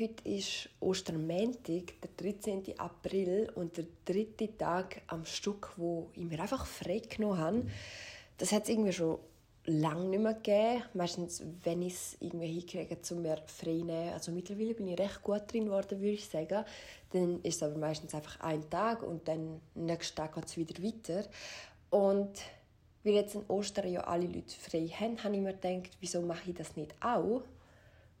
Heute ist Ostermäntig, der 13. April und der dritte Tag am Stück, wo ich mir einfach frei genommen habe. Das hat es irgendwie schon lange nicht mehr gegeben. Meistens, wenn ich es irgendwie hinkriege, um mir frei zu nehmen. Also mittlerweile bin ich recht gut drin geworden, würde ich sagen. Dann ist es aber meistens einfach ein Tag und dann nächsten Tag geht es wieder weiter. Und weil jetzt in Ostern ja alle Leute frei haben, habe ich mir gedacht, wieso mache ich das nicht auch?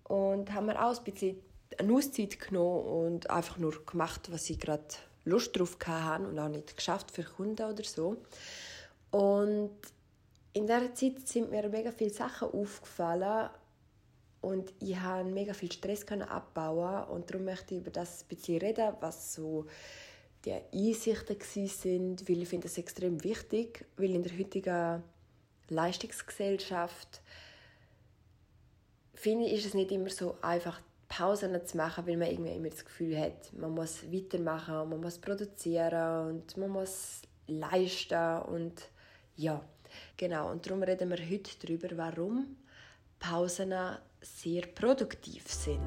Und haben mir auch ein bisschen eine Auszeit genommen und einfach nur gemacht, was ich gerade Lust drauf hatte und auch nicht geschafft für Kunden oder so. Und in dieser Zeit sind mir mega viele Sachen aufgefallen und ich habe mega viel Stress abbauen und darum möchte ich über das ein bisschen reden, was so die Einsichten sind, weil ich finde das extrem wichtig, weil in der heutigen Leistungsgesellschaft finde ich, ist es nicht immer so einfach Pausen zu machen, weil man irgendwie immer das Gefühl hat, man muss weitermachen, man muss produzieren und man muss leisten und ja, genau. Und darum reden wir heute darüber, warum Pausen sehr produktiv sind.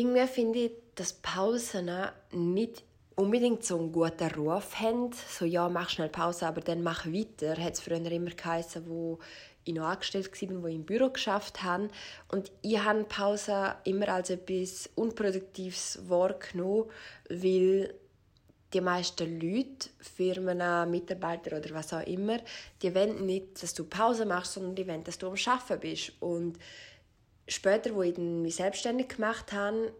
Irgendwie finde ich, dass Pausen nicht unbedingt so einen guten Ruf haben. So, ja, mach schnell Pause, aber dann mach weiter. Hat es früher immer geheißen, wo ich noch angestellt war, wo ich im Büro geschafft habe. Und ich habe Pause immer als etwas Unproduktives wahrgenommen, weil die meisten Leute, Firmen, Mitarbeiter oder was auch immer, die wollen nicht, dass du Pause machst, sondern die wollen, dass du am Arbeiten bist. Und später, wo ich mich selbstständig gemacht habe,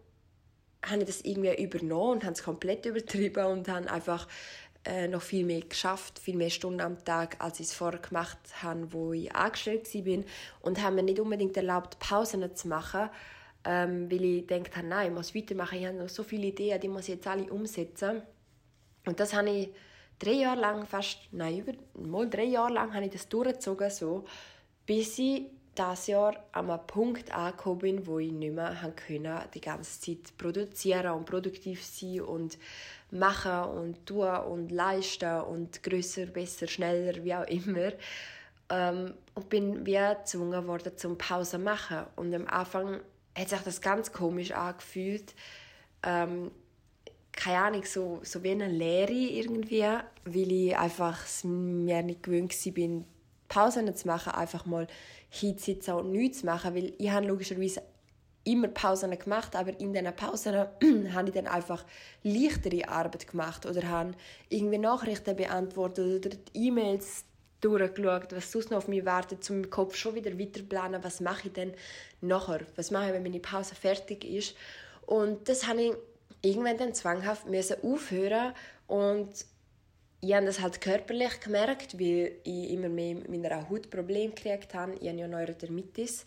habe ich das irgendwie übernommen und habe es komplett übertrieben und habe einfach äh, noch viel mehr geschafft, viel mehr Stunden am Tag, als ich es vorher gemacht habe, wo ich angestellt war. Und habe mir nicht unbedingt erlaubt, Pausen zu machen, ähm, weil ich gedacht habe, nein, ich muss weitermachen, ich habe noch so viele Ideen, die muss ich jetzt alle umsetzen. Und das habe ich drei Jahre lang, fast, nein, über, mal drei Jahre lang habe ich das durchgezogen, so, bis ich das Jahr an einem Punkt angekommen bin, wo ich nicht mehr können, die ganze Zeit produzieren und produktiv sein und machen und tun und leisten und größer, besser, schneller, wie auch immer. Ähm, und bin wie gezwungen worden zum Pause machen. Und am Anfang hat sich das ganz komisch angefühlt. Ähm, keine Ahnung, so, so wie eine Lehre irgendwie, weil ich einfach mir nicht gewöhnt war, Pausen zu machen, einfach mal hinzusitzen und nichts zu machen, weil ich habe logischerweise immer Pausen gemacht, aber in diesen Pausen habe ich dann einfach leichtere Arbeit gemacht oder habe irgendwie Nachrichten beantwortet oder E-Mails durchgeschaut, was sonst noch auf mich wartet, zum Kopf schon wieder weiter planen, was mache ich denn nachher, was mache ich, wenn meine Pause fertig ist. Und das habe ich irgendwann dann zwanghaft aufhören und ich habe das halt körperlich gemerkt, weil ich immer mehr mit meiner Haut Probleme gekriegt habe. Ich habe ja Neurodermitis,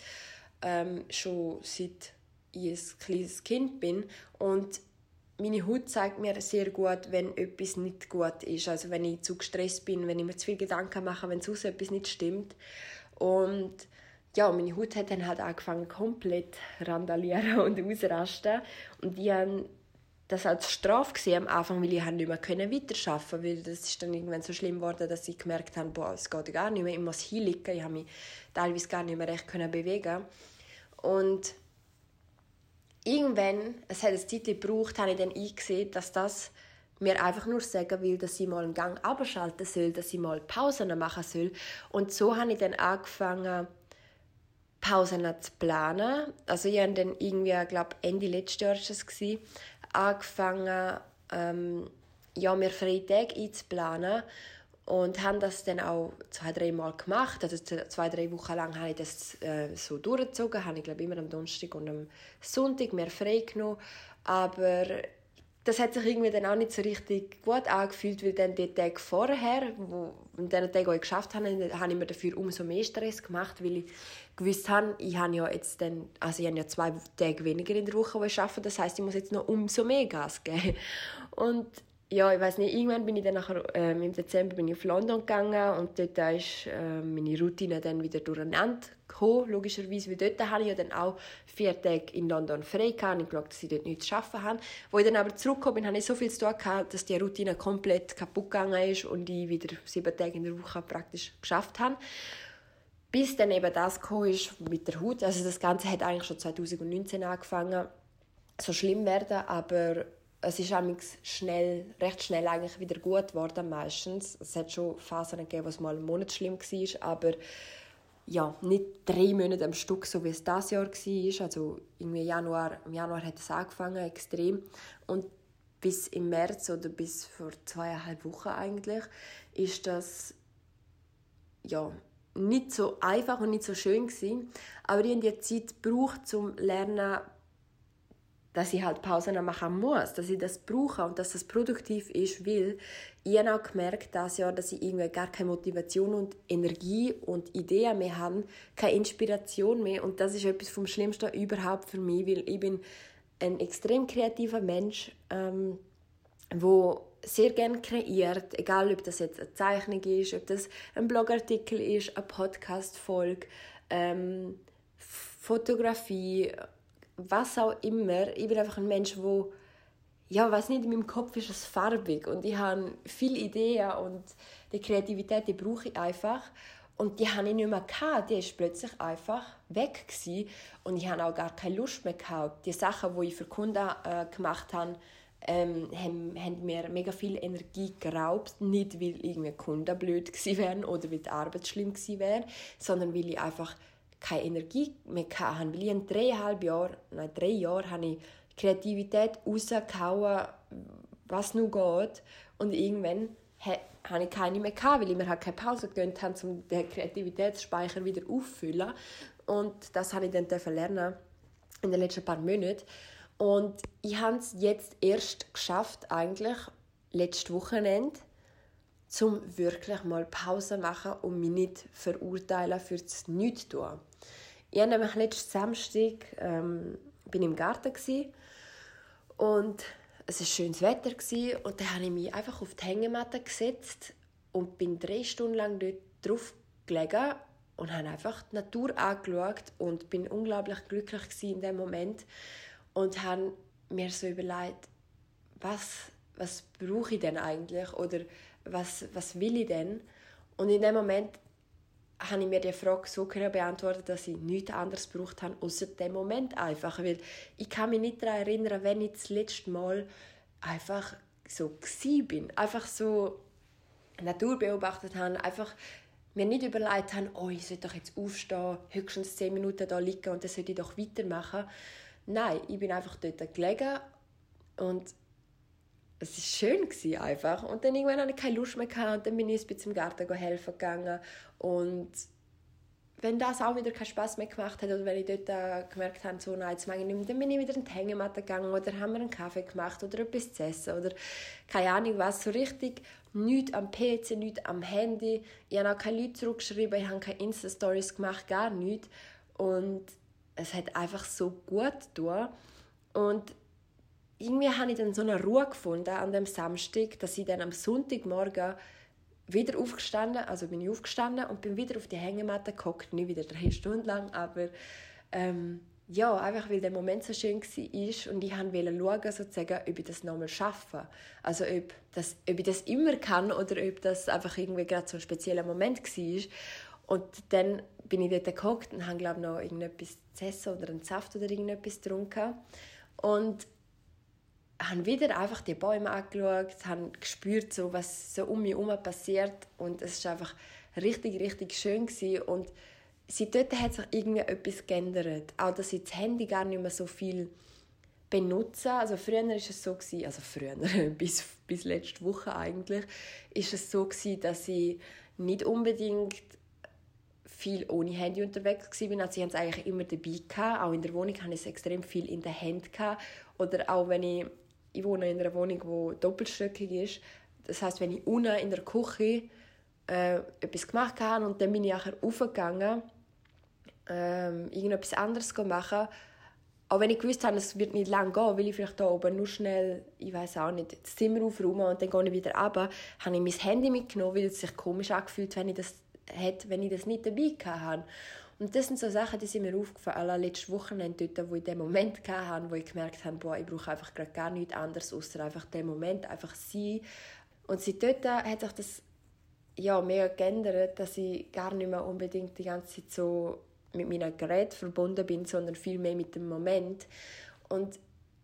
ähm, schon seit ich ein kleines Kind bin. Und meine Haut zeigt mir sehr gut, wenn etwas nicht gut ist. Also wenn ich zu gestresst bin, wenn ich mir zu viel Gedanken mache, wenn sonst etwas nicht stimmt. Und ja, meine Haut hat dann halt angefangen komplett randalieren und ausrasten. Und ich habe das als Strafe am Anfang, weil ich nicht mehr weiterarbeiten konnte, weil das ist dann irgendwann so schlimm geworden, dass ich gemerkt habe, boah, es geht gar nicht mehr, ich muss hinlegen, ich habe mich teilweise gar nicht mehr recht bewegen und irgendwann, es hat eine Zeit gebraucht, habe ich dann eingesehen, dass das mir einfach nur sagen will, dass ich mal einen Gang abschalten soll, dass ich mal Pausen machen soll. Und so habe ich dann angefangen, Pausen zu planen. Also ich habe dann irgendwie, glaube Ende letztes Jahr war das, angefangen, ähm, ja, mir freie Tage einzuplanen und haben das dann auch zwei, drei Mal gemacht. Also zwei, drei Wochen lang habe ich das äh, so durchgezogen. Habe ich glaube immer am Donnerstag und am Sonntag mehr frei genommen. Aber das hat sich irgendwie dann auch nicht so richtig gut angefühlt, weil dann die Tage vorher, wo in den Tagen, die ich geschafft habe, habe ich mir dafür umso mehr Stress gemacht, weil ich gewusst habe, ich habe ja jetzt dann, also ich habe ja zwei Tage weniger in der Woche, wo ich arbeite, das heißt, ich muss jetzt noch umso mehr Gas geben. Und ja, ich weiß nicht, irgendwann bin ich dann nachher, ähm, im Dezember bin ich auf London gegangen und dort ist äh, meine Routine dann wieder durcheinander gekommen, logischerweise, weil dort habe ich ja dann auch vier Tage in London frei gehabt und geschaut, dass ich dort nichts zu arbeiten habe. Wo ich dann aber zurückgekommen bin, habe ich so viel zu tun gehabt, dass die Routine komplett kaputt gegangen ist und ich wieder sieben Tage in der Woche praktisch geschafft habe. Bis dann eben das ist mit der Haut. Also das Ganze hat eigentlich schon 2019 angefangen, so schlimm werden, aber es ist schnell, recht schnell eigentlich wieder gut geworden meistens. Es hat schon Phasen gegeben, wo es mal einen Monat schlimm war, aber ja, nicht drei Monate am Stück, so wie es das Jahr war. Also irgendwie Januar, im Januar hat es angefangen, extrem. Und bis im März oder bis vor zweieinhalb Wochen eigentlich ist das ja, nicht so einfach und nicht so schön gewesen. Aber ich habe die Zeit gebraucht, um lernen, dass ich halt Pausen machen muss, dass ich das brauche und dass das produktiv ist, weil ich habe auch gemerkt, dass, ja, dass ich irgendwie gar keine Motivation und Energie und Ideen mehr habe, keine Inspiration mehr. Und das ist etwas vom Schlimmsten überhaupt für mich, weil ich bin ein extrem kreativer Mensch, ähm, wo sehr gerne kreiert, egal ob das jetzt eine Zeichnung ist, ob das ein Blogartikel ist, eine Podcast-Folge, ähm, Fotografie, was auch immer. Ich bin einfach ein Mensch, wo ja, was nicht in meinem Kopf ist es farbig und ich habe viele Ideen und die Kreativität, die brauche ich einfach und die habe ich nicht mehr gehabt. Die ist plötzlich einfach weg gewesen. und ich habe auch gar keine Lust mehr gehabt. Die Sachen, die ich für Kunden äh, gemacht habe, ähm, haben, haben mir mega viel Energie geraubt. Nicht, weil irgendwie Kunden blöd gewesen wären oder weil die Arbeit schlimm gewesen wäre, sondern weil ich einfach keine Energie mehr hatte. Weil ich in dreieinhalb Jahren, nein, drei Jahren habe ich Kreativität rausgehauen, was nur geht. Und irgendwann hatte ich keine mehr, gehabt, weil ich mir halt keine Pause gegönnt habe, um den Kreativitätsspeicher wieder auffüllen. Und das habe ich dann lernen in den letzten paar Monaten. Und ich habe es jetzt erst geschafft, eigentlich letztes Wochenende, zum wirklich mal Pause machen und mich nicht verurteilen für das Nichtstun. Ich habe nämlich letzten Samstag ähm, bin im Garten und es war schönes Wetter und dann habe ich mich einfach auf die Hängematte gesetzt und bin drei Stunden lang dort drauf gelegen und habe einfach die Natur angeschaut und bin unglaublich glücklich in dem Moment und habe mir so überlegt, was, was brauche ich denn eigentlich oder was, was will ich denn? Und in dem Moment habe ich mir die Frage so können beantworten, dass ich nichts anderes gebraucht habe, außer dem Moment einfach. Weil ich kann mich nicht daran erinnern, wenn ich das letzte Mal einfach so bin. Einfach so Natur beobachtet habe, einfach mir nicht überlegt habe, oh, ich sollte doch jetzt aufstehen, höchstens zehn Minuten da liegen und dann sollte ich doch weitermachen. Nein, ich bin einfach dort gelegen und es war schön einfach. Und dann irgendwann hatte ich keine Lust mehr gehabt und dann bin ich ein bisschen im Garten helfen gegangen. Und wenn das auch wieder keinen Spaß mehr gemacht hat oder wenn ich dort äh, gemerkt habe, so, nein, jetzt mag ich nicht mehr, dann bin ich wieder in die Hängematte gegangen oder haben wir einen Kaffee gemacht oder etwas zu essen oder keine Ahnung was, so richtig nichts am PC, nichts am Handy. Ich habe auch keine Leute zurückgeschrieben, ich habe keine Insta-Stories gemacht, gar nichts. Und es hat einfach so gut getan. Und irgendwie habe ich dann so eine Ruhe gefunden an dem Samstag, dass ich dann am Sonntagmorgen wieder aufgestanden, also bin ich aufgestanden und bin wieder auf die Hängematte geguckt, nicht wieder drei Stunden lang, aber ähm, ja, einfach weil der Moment so schön war und ich wollte schauen, sozusagen, ob ich das nochmal schaffe. Also ob, das, ob ich das immer kann oder ob das einfach irgendwie gerade so ein spezieller Moment war. Und dann bin ich dort geguckt und habe, glaube noch irgendetwas zu essen oder einen Saft oder irgendetwas getrunken. Und habe wieder einfach die Bäume angeschaut, habe gespürt, so, was so um mich herum passiert und es war einfach richtig, richtig schön gewesen. und seitdem hat sich irgendwie etwas geändert. Auch, dass ich das Handy gar nicht mehr so viel benutze. Also früher war es so, gewesen, also früher, bis, bis letzte Woche eigentlich, ist es so gewesen, dass ich nicht unbedingt viel ohne Handy unterwegs war. Also ich hatte es eigentlich immer dabei. Gehabt. Auch in der Wohnung hatte ich es extrem viel in der Hand. Gehabt. Oder auch wenn ich ich wohne in einer Wohnung, die doppelstöckig ist. Das heißt, wenn ich unten in der Küche äh, etwas gemacht habe und dann bin ich nachher aufgegangen, ähm, irgendetwas anderes machen, auch wenn ich gewusst habe, es wird nicht lange gehen, weil ich vielleicht da oben nur schnell, ich weiß auch nicht, das Zimmer aufräumen und dann gehe ich wieder runter, habe ich mein Handy mitgenommen, weil es sich komisch angefühlt wenn ich das hätte, wenn ich das nicht dabei hatte. Und das sind so Sachen, die sind mir aufgefallen letztes Wochenende dort, wo ich den Moment hatte, wo ich gemerkt habe, boah, ich brauche einfach gerade gar nichts anderes, außer einfach den Moment, einfach sein. Und dort hat sich das ja, mega geändert, dass ich gar nicht mehr unbedingt die ganze Zeit so mit meinem Gerät verbunden bin, sondern viel mehr mit dem Moment. Und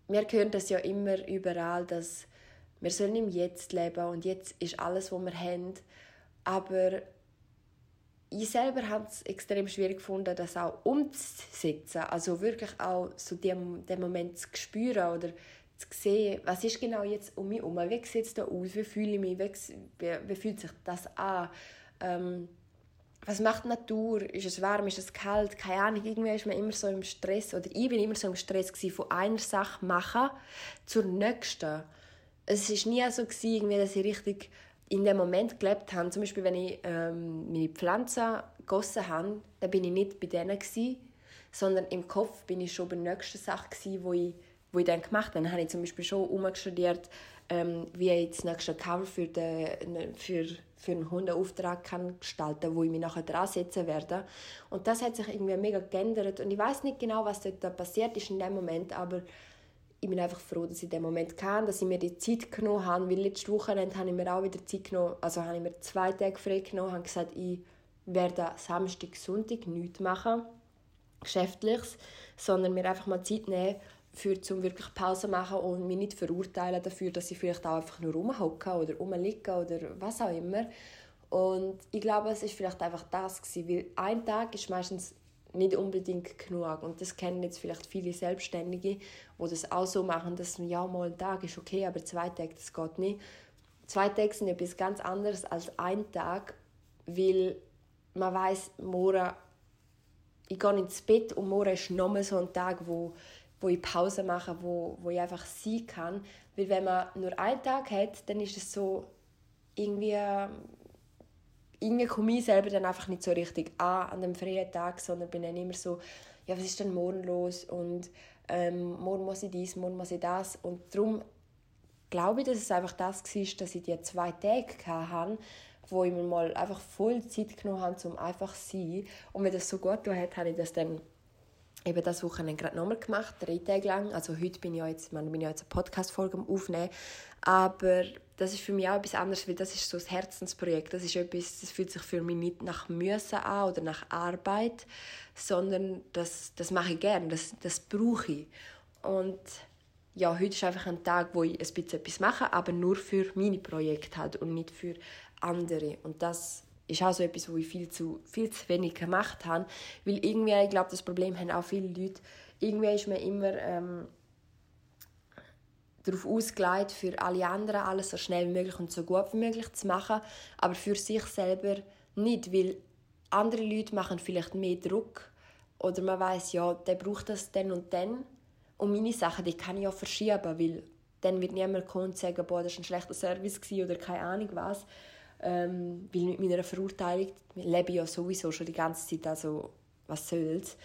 wir hören das ja immer überall, dass wir sollen im Jetzt leben und jetzt ist alles, was wir haben. Aber ich selber habe es extrem schwierig gefunden, das auch umzusetzen. Also wirklich auch so den, Moment zu spüren oder zu sehen, was ist genau jetzt um mich herum, wie sieht es da aus, wie fühle ich mich, wie, wie, fühlt sich das an, ähm, was macht die Natur, ist es warm, ist es kalt, keine Ahnung, irgendwie ist man immer so im Stress, oder ich bin immer so im Stress gewesen, von einer Sache machen zur nächsten. Es war nie so, gewesen, dass ich richtig in dem Moment gelebt habe. Zum Beispiel, wenn ich ähm, meine Pflanzen gegossen habe, dann bin ich nicht bei denen, gewesen, sondern im Kopf bin ich schon bei der nächsten Sache, gewesen, wo ich wo ich dann gemacht habe, dann habe ich zum Beispiel schon umgestudiert, ähm, wie ich das nächste Cover für, den, für, für einen Hundeauftrag kann gestalten wo ich mich nachher dran setzen werde. Und das hat sich irgendwie mega geändert. Und ich weiß nicht genau, was dort passiert ist in dem Moment, aber ich bin einfach froh, dass ich dem Moment kann, dass ich mir die Zeit genommen habe, weil letzte Woche habe ich mir auch wieder Zeit genommen, also habe ich mir zwei Tage frei genommen, habe gesagt, ich werde Samstag, Sonntag nichts machen, geschäftliches, sondern mir einfach mal Zeit nehmen für zum wirklich Pause machen und mich nicht verurteilen dafür, dass ich vielleicht auch einfach nur rumhocke oder rumliege oder was auch immer. Und ich glaube, es ist vielleicht einfach das gewesen, weil ein Tag ist meistens nicht unbedingt genug und das kennen jetzt vielleicht viele Selbstständige, wo das auch so machen, dass ja mal ein Tag ist okay, aber zwei Tage das geht nicht. Zwei Tage sind etwas ganz anderes als ein Tag, weil man weiß, morgen ich gehe ins Bett und morgen ist nochmal so ein Tag, wo wo ich Pause mache, wo, wo ich einfach sein kann. Weil wenn man nur einen Tag hat, dann ist es so irgendwie irgendwie komme ich selber dann einfach nicht so richtig an an dem freien Tag, sondern bin dann immer so, ja, was ist denn morgen los und ähm, morgen muss ich dies, morgen muss ich das und darum glaube ich, dass es einfach das war, dass ich die zwei Tage hatte, wo ich mir mal einfach voll Zeit genommen habe, um einfach zu sein und wenn das so gut hat, habe ich das dann eben das Wochenende gerade nochmal gemacht, drei Tage lang. Also heute bin ich ja jetzt, man bin jetzt eine Podcast-Folge am Aufnehmen. Aber das ist für mich auch etwas anderes, weil das ist so ein Herzensprojekt. Das ist etwas, das fühlt sich für mich nicht nach Müssen an oder nach Arbeit, sondern das, das mache ich gerne, das, das brauche ich. Und ja, heute ist einfach ein Tag, wo ich ein bisschen etwas mache, aber nur für meine Projekte halt und nicht für andere. Und das ist auch so etwas, wo ich viel zu, viel zu wenig gemacht habe. Weil irgendwie, ich glaube, das Problem haben auch viele Leute, irgendwie ist man immer ähm, darauf ausgelegt, für alle anderen alles so schnell wie möglich und so gut wie möglich zu machen, aber für sich selber nicht, weil andere Leute machen vielleicht mehr Druck oder man weiß ja, der braucht das dann und dann. Und meine Sachen, die kann ich ja verschieben, weil dann wird niemand kommen und sagen, boah, das war ein schlechter Service oder keine Ahnung was. Ähm, weil mit meiner Verurteilung lebe ich ja sowieso schon die ganze Zeit, also was soll's.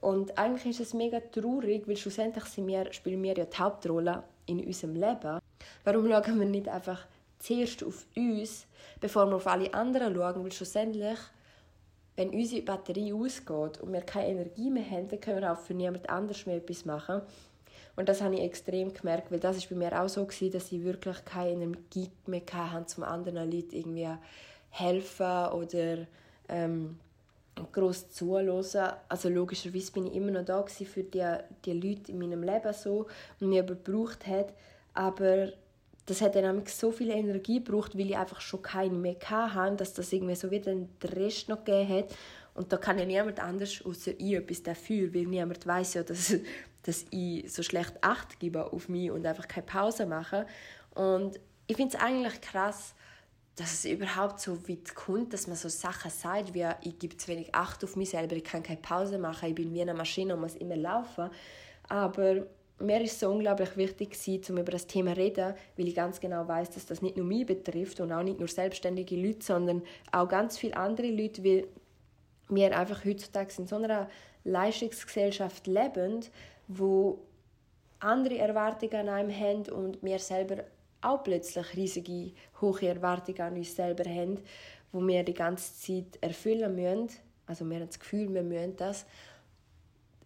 Und eigentlich ist es mega traurig, weil schlussendlich sind wir, spielen wir ja die Hauptrolle in unserem Leben. Warum schauen wir nicht einfach zuerst auf uns, bevor wir auf alle anderen schauen? Weil schlussendlich, wenn unsere Batterie ausgeht und wir keine Energie mehr haben, dann können wir auch für niemand anders mehr etwas machen. Und das habe ich extrem gemerkt, weil das ist bei mir auch so gewesen, dass ich wirklich keine Energie mehr hatte, um anderen Leuten irgendwie helfen oder ähm, groß zuhören. Also logischerweise bin ich immer noch da für die, die Leute in meinem Leben so und mir gebraucht hat, aber das hat dann so viel Energie gebraucht, weil ich einfach schon keine mehr hatte, dass das irgendwie so wieder den Rest noch gegeben hat. Und da kann ja niemand anders außer ich etwas dafür, weil niemand weiß ja, dass, dass ich so schlecht Acht gebe auf mich und einfach keine Pause mache. Und ich finde es eigentlich krass, dass es überhaupt so weit kommt, dass man so Sachen sagt, wie ich gebe zu wenig Acht auf mich selber, ich kann keine Pause machen, ich bin wie eine Maschine und muss immer laufen. Aber mir ist so unglaublich wichtig um über das Thema zu reden, weil ich ganz genau weiß, dass das nicht nur mich betrifft und auch nicht nur selbstständige Leute, sondern auch ganz viele andere Leute, weil wir einfach heutzutage in so einer Leistungsgesellschaft leben, wo andere Erwartungen an einem haben und wir selber auch plötzlich riesige, hohe Erwartungen an uns selber haben, wo wir die ganze Zeit erfüllen müssen. Also wir haben das Gefühl, wir müssen das.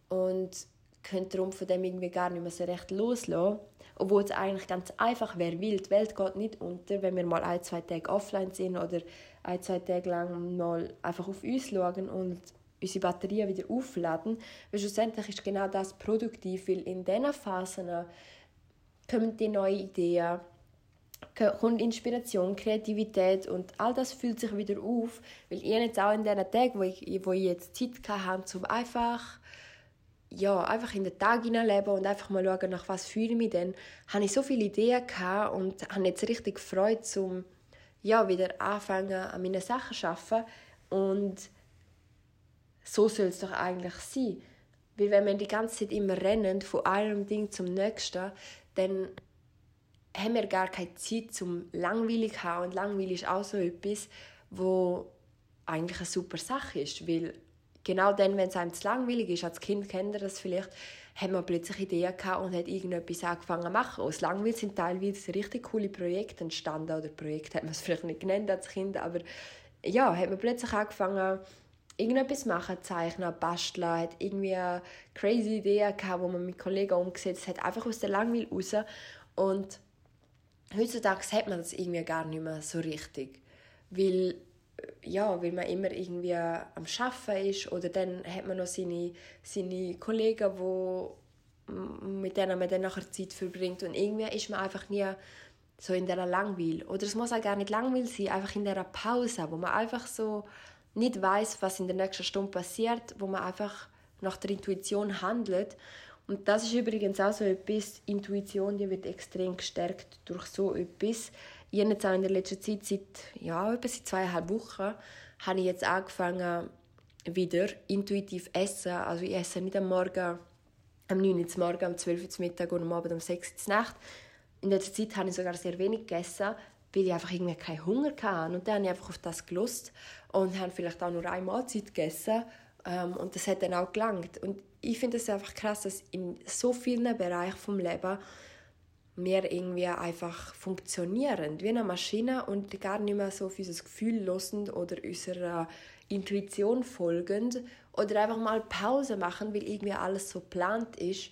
Und können darum von dem irgendwie gar nicht mehr so recht loslassen. Obwohl es eigentlich ganz einfach wäre, weil die Welt geht nicht unter, wenn wir mal ein, zwei Tage offline sind oder ein, zwei Tage lang mal einfach auf uns schauen und unsere Batterien wieder aufladen. Weil schlussendlich ist genau das produktiv, weil in diesen Phasen kommen die neuen Ideen, kommt Inspiration, Kreativität und all das fühlt sich wieder auf, weil ich jetzt auch in diesen Tagen, wo ich, wo ich jetzt Zeit hatte, um einfach ja, einfach in den Tag hineinleben und einfach mal schauen, nach was fühle ich mich denn, habe ich so viele Ideen und habe jetzt richtig Freude, um ja, wieder anfangen, an meinen Sachen zu arbeiten. Und so soll es doch eigentlich sein. Weil wenn wir die ganze Zeit immer rennen, von einem Ding zum nächsten, dann haben wir gar keine Zeit zum langweilig zu haben. Und langweilig ist auch so etwas, wo eigentlich eine super Sache ist, weil genau dann, wenn es einem zu langweilig ist, als Kind kennt ihr das vielleicht, hat man plötzlich Ideen gehabt und hat irgendetwas angefangen zu machen. Aus Langweil sind teilweise richtig coole Projekte entstanden, oder Projekte hat man es vielleicht nicht genannt als Kind, aber ja, hat man plötzlich angefangen, irgendetwas machen, zeichnen, basteln, hat irgendwie crazy Idee gehabt, die man mit Kollegen umgesetzt hat, einfach aus der Langweil raus. Und heutzutage hat man das irgendwie gar nicht mehr so richtig, weil ja, weil man immer irgendwie am Arbeiten ist oder dann hat man noch seine, seine Kollegen, wo, mit denen man dann nachher Zeit verbringt und irgendwie ist man einfach nie so in dieser Langweil. Oder es muss auch gar nicht Langweil sein, einfach in dieser Pause, wo man einfach so nicht weiß, was in der nächsten Stunde passiert, wo man einfach nach der Intuition handelt. Und das ist übrigens auch so etwas, Intuition, die wird extrem gestärkt durch so etwas ich jetzt auch in der letzten Zeit, seit, ja, etwa seit zweieinhalb Wochen, habe ich jetzt angefangen, wieder intuitiv essen. Also ich esse nicht am Morgen, am 9 Uhr Morgen, am 12 Uhr Mittag und am Abend um 6 Uhr Nacht. In der Zeit habe ich sogar sehr wenig gegessen, weil ich einfach irgendwie keinen Hunger hatte. Und dann habe ich einfach auf das gelost und habe vielleicht auch nur eine Mahlzeit gegessen. Ähm, und das hat dann auch gelangt. Und ich finde es einfach krass, dass in so vielen Bereichen des Lebens wir irgendwie einfach funktionieren wie eine Maschine und gar nicht mehr so auf unser Gefühl losend oder unserer Intuition folgend oder einfach mal Pause machen, weil irgendwie alles so geplant ist.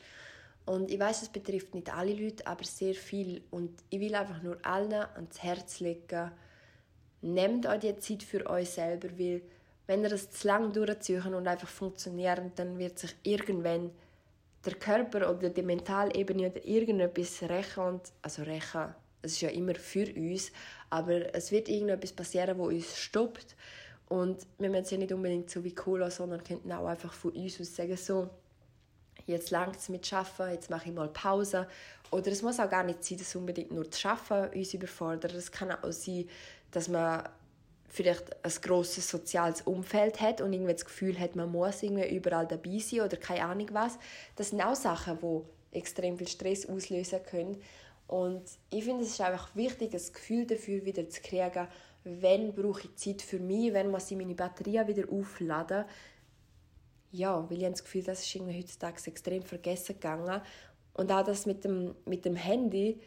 Und ich weiß, es betrifft nicht alle Leute, aber sehr viel. Und ich will einfach nur allen ans Herz legen, nehmt euch die Zeit für euch selber, weil wenn ihr das zu lange durchzieht und einfach funktioniert, dann wird sich irgendwann der Körper oder die Mentalebene oder irgendetwas rächen, also rächen, es ist ja immer für uns, aber es wird irgendetwas passieren, wo uns stoppt und wir müssen es ja nicht unbedingt so wie Cola, sondern könnten auch einfach von uns aus sagen, so, jetzt langt es mit Arbeiten, jetzt mache ich mal Pause. Oder es muss auch gar nicht sein, dass unbedingt nur das Arbeiten uns überfordert. Es kann auch sein, dass man vielleicht ein grosses soziales Umfeld hat und irgendwie das Gefühl hat, man muss irgendwie überall dabei sein oder keine Ahnung was. Das sind auch Sachen, die extrem viel Stress auslösen können. Und ich finde, es ist einfach wichtig, ein Gefühl dafür wieder zu kriegen, wenn brauche ich Zeit für mich, wenn muss ich meine Batterien wieder aufladen. Ja, weil ich habe das Gefühl, das ist irgendwie heutzutage extrem vergessen gegangen. Und auch das mit dem, mit dem Handy,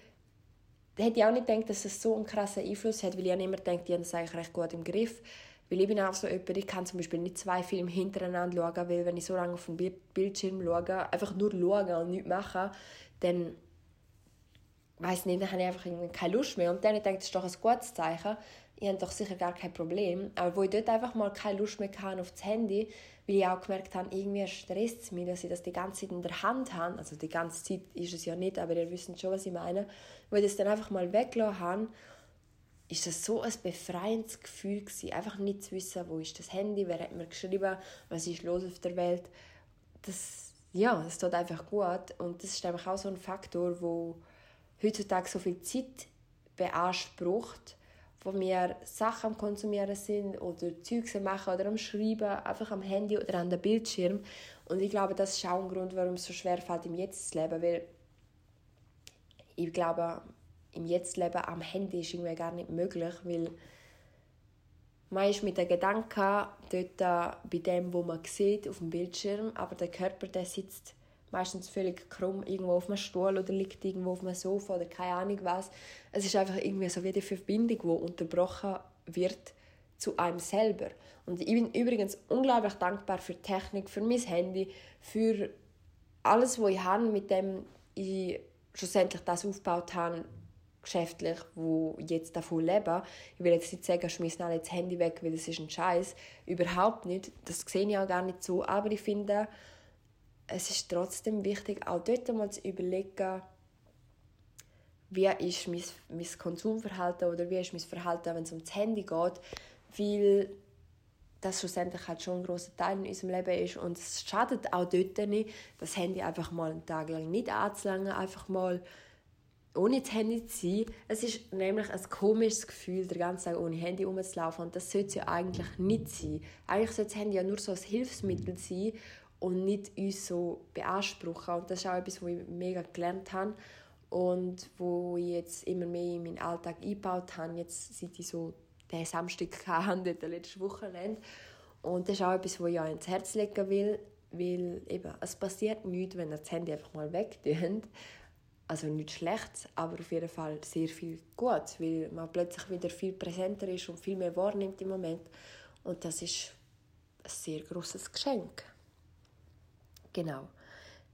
hätte ich auch nicht gedacht, dass es so einen krassen Einfluss hat, weil ich immer denke, die haben es eigentlich recht gut im Griff. Weil ich bin auch so jemand, ich kann zum Beispiel nicht zwei Filme hintereinander schauen, weil wenn ich so lange auf den Bildschirm schaue, einfach nur schauen und nichts machen, dann weiß nicht, dann habe ich einfach keine Lust mehr. Und dann denke ich, das ist doch ein gutes Zeichen. Ich habe doch sicher gar kein Problem. Aber wo ich dort einfach mal keine Lust mehr hatte auf das Handy, weil ich auch gemerkt habe, irgendwie stresst es mich, dass ich das die ganze Zeit in der Hand habe. Also die ganze Zeit ist es ja nicht, aber ihr wisst schon, was ich meine. Wo ich das dann einfach mal weggelassen habe, ist das so ein befreiendes Gefühl gewesen. Einfach nicht zu wissen, wo ist das Handy, wer hat mir geschrieben, was ist los auf der Welt. Das, ja, das tut einfach gut. Und das ist einfach auch so ein Faktor, wo heutzutage so viel Zeit beansprucht, wo wir Sachen am Konsumieren sind oder Zeugs machen oder am Schreiben, einfach am Handy oder an dem Bildschirm. Und ich glaube, das ist auch ein Grund, warum es so schwer fällt, im Jetzt zu leben, weil ich glaube, im Jetzt leben am Handy ist irgendwie gar nicht möglich, weil man ist mit den Gedanken dort bei dem, wo man sieht, auf dem Bildschirm, aber der Körper, der sitzt meistens völlig krumm irgendwo auf einem Stuhl oder liegt irgendwo auf einem Sofa oder keine Ahnung was. Es ist einfach irgendwie so wie die Verbindung, die unterbrochen wird zu einem selber. Und ich bin übrigens unglaublich dankbar für die Technik, für mein Handy, für alles, was ich habe, mit dem ich schlussendlich das aufgebaut habe, geschäftlich, wo jetzt davon lebe. Ich will jetzt nicht sagen, schmiss alle das Handy weg, weil das ist ein Scheiß. Überhaupt nicht. Das sehe ich auch gar nicht so. Aber ich finde, es ist trotzdem wichtig, auch dort mal zu überlegen, wie ist mein, mein Konsumverhalten oder wie ist mein Verhalten, wenn es um das Handy geht, weil das schlussendlich halt schon ein grosser Teil in unserem Leben ist und es schadet auch dort nicht, das Handy einfach mal einen Tag lang nicht anzulangen, einfach mal ohne das Handy zu sein. Es ist nämlich ein komisches Gefühl, den ganzen Tag ohne Handy rumzulaufen und das sollte es ja eigentlich nicht sein. Eigentlich sollte das Handy ja nur so ein Hilfsmittel sein und nicht uns so beanspruchen und das ist auch etwas, was ich mega gelernt habe und wo ich jetzt immer mehr in meinen Alltag eingebaut habe, jetzt seit ich so den Samstag hatte, dort letzte Wochenende. Und das ist auch etwas, was ich auch ins Herz legen will, weil eben, es passiert nichts, wenn ihr das Handy einfach mal wegtut. Also nichts Schlechtes, aber auf jeden Fall sehr viel Gutes, weil man plötzlich wieder viel präsenter ist und viel mehr wahrnimmt im Moment. Und das ist ein sehr großes Geschenk. Genau.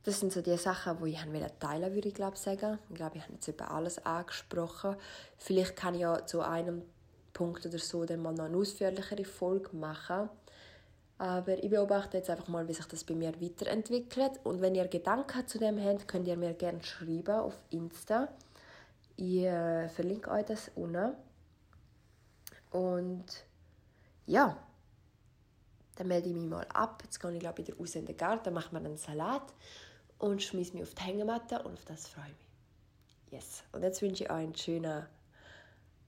Das sind so die Sachen, die ich teilen würde ich glaube sagen. Ich glaube, ich habe jetzt über alles angesprochen. Vielleicht kann ich ja zu einem Punkt oder so dann mal noch eine ausführlichere Folge machen. Aber ich beobachte jetzt einfach mal, wie sich das bei mir weiterentwickelt. Und wenn ihr Gedanken zu dem habt, könnt ihr mir gerne schreiben auf Insta. Ich äh, verlinke euch das unten. Und ja, dann melde ich mich mal ab. Jetzt gehe ich glaube wieder raus in den Garten, mache mir einen Salat und schmeiße mich auf die Hängematte und auf das freue ich mich. Yes. Und jetzt wünsche ich euch einen schönen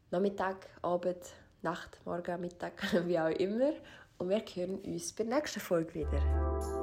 Nachmittag, Abend, Nacht, Morgen, Mittag, wie auch immer. Und wir hören uns bei der nächsten Folge wieder.